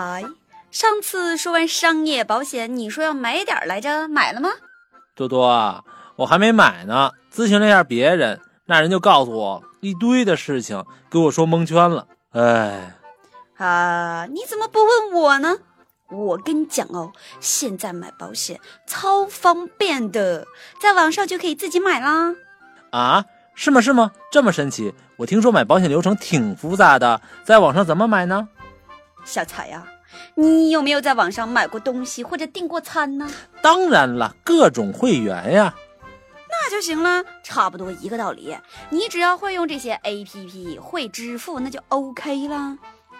彩，上次说完商业保险，你说要买点来着，买了吗？多多啊，我还没买呢，咨询了一下别人，那人就告诉我一堆的事情，给我说蒙圈了。哎，啊，你怎么不问我呢？我跟你讲哦，现在买保险超方便的，在网上就可以自己买啦。啊，是吗？是吗？这么神奇？我听说买保险流程挺复杂的，在网上怎么买呢？小彩呀，你有没有在网上买过东西或者订过餐呢？当然了，各种会员呀。那就行了，差不多一个道理。你只要会用这些 APP，会支付，那就 OK 了。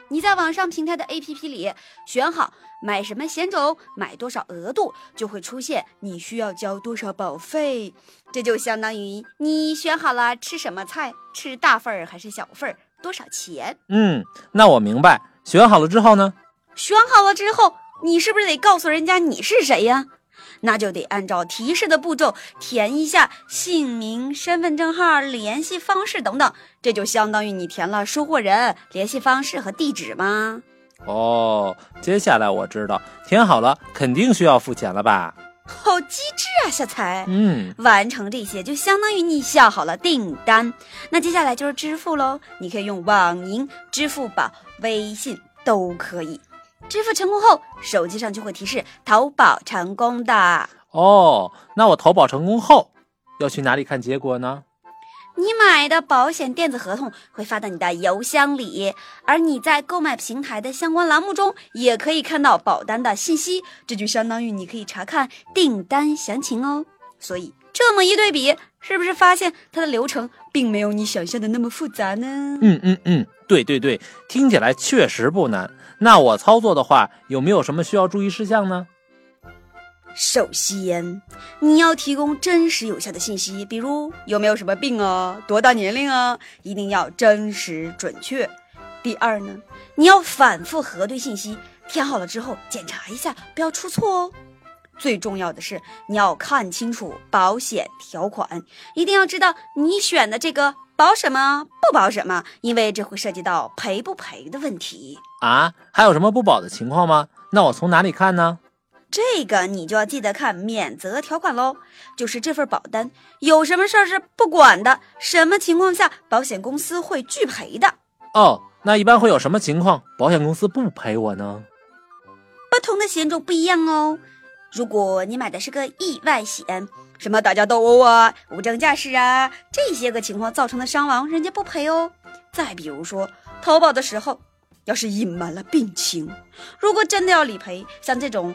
你在网上平台的 APP 里选好买什么险种，买多少额度，就会出现你需要交多少保费。这就相当于你选好了吃什么菜，吃大份儿还是小份儿，多少钱。嗯，那我明白。选好了之后呢？选好了之后，你是不是得告诉人家你是谁呀？那就得按照提示的步骤填一下姓名、身份证号、联系方式等等，这就相当于你填了收货人、联系方式和地址吗？哦，接下来我知道，填好了肯定需要付钱了吧？好机智啊，小才！嗯，完成这些就相当于你下好了订单。那接下来就是支付喽，你可以用网银、支付宝、微信都可以。支付成功后，手机上就会提示投保成功的。哦，那我投保成功后要去哪里看结果呢？你买的保险电子合同会发到你的邮箱里，而你在购买平台的相关栏目中也可以看到保单的信息，这就相当于你可以查看订单详情哦。所以这么一对比，是不是发现它的流程并没有你想象的那么复杂呢？嗯嗯嗯，对对对，听起来确实不难。那我操作的话，有没有什么需要注意事项呢？首先，你要提供真实有效的信息，比如有没有什么病啊，多大年龄啊，一定要真实准确。第二呢，你要反复核对信息，填好了之后检查一下，不要出错哦。最重要的是，你要看清楚保险条款，一定要知道你选的这个保什么，不保什么，因为这会涉及到赔不赔的问题啊。还有什么不保的情况吗？那我从哪里看呢？这个你就要记得看免责条款喽，就是这份保单有什么事儿是不管的，什么情况下保险公司会拒赔的。哦，那一般会有什么情况保险公司不赔我呢？不同的险种不一样哦。如果你买的是个意外险，什么打架斗殴啊、无证驾驶啊这些个情况造成的伤亡，人家不赔哦。再比如说投保的时候，要是隐瞒了病情，如果真的要理赔，像这种。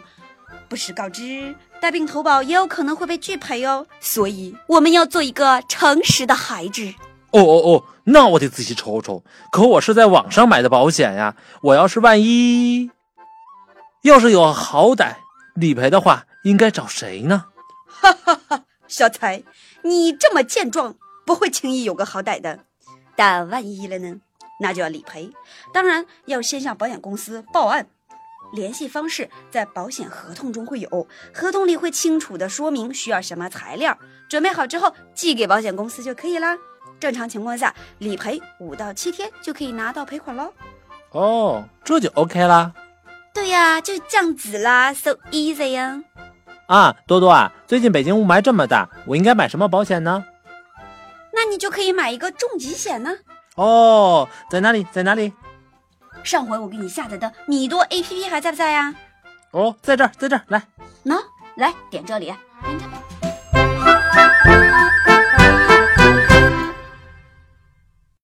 不实告知带病投保也有可能会被拒赔哦，所以我们要做一个诚实的孩子。哦哦哦，那我得仔细瞅瞅。可我是在网上买的保险呀，我要是万一要是有好歹理赔的话，应该找谁呢？哈哈哈，小财，你这么健壮，不会轻易有个好歹的。但万一了呢？那就要理赔，当然要先向保险公司报案。联系方式在保险合同中会有，合同里会清楚的说明需要什么材料，准备好之后寄给保险公司就可以啦。正常情况下，理赔五到七天就可以拿到赔款喽。哦，这就 OK 啦。对呀，就这样子啦，so easy 呀。啊，多多啊，最近北京雾霾这么大，我应该买什么保险呢？那你就可以买一个重疾险呢。哦，在哪里？在哪里？上回我给你下载的米多 A P P 还在不在呀？哦，在这儿，在这儿，来，喏，来点这里，点这。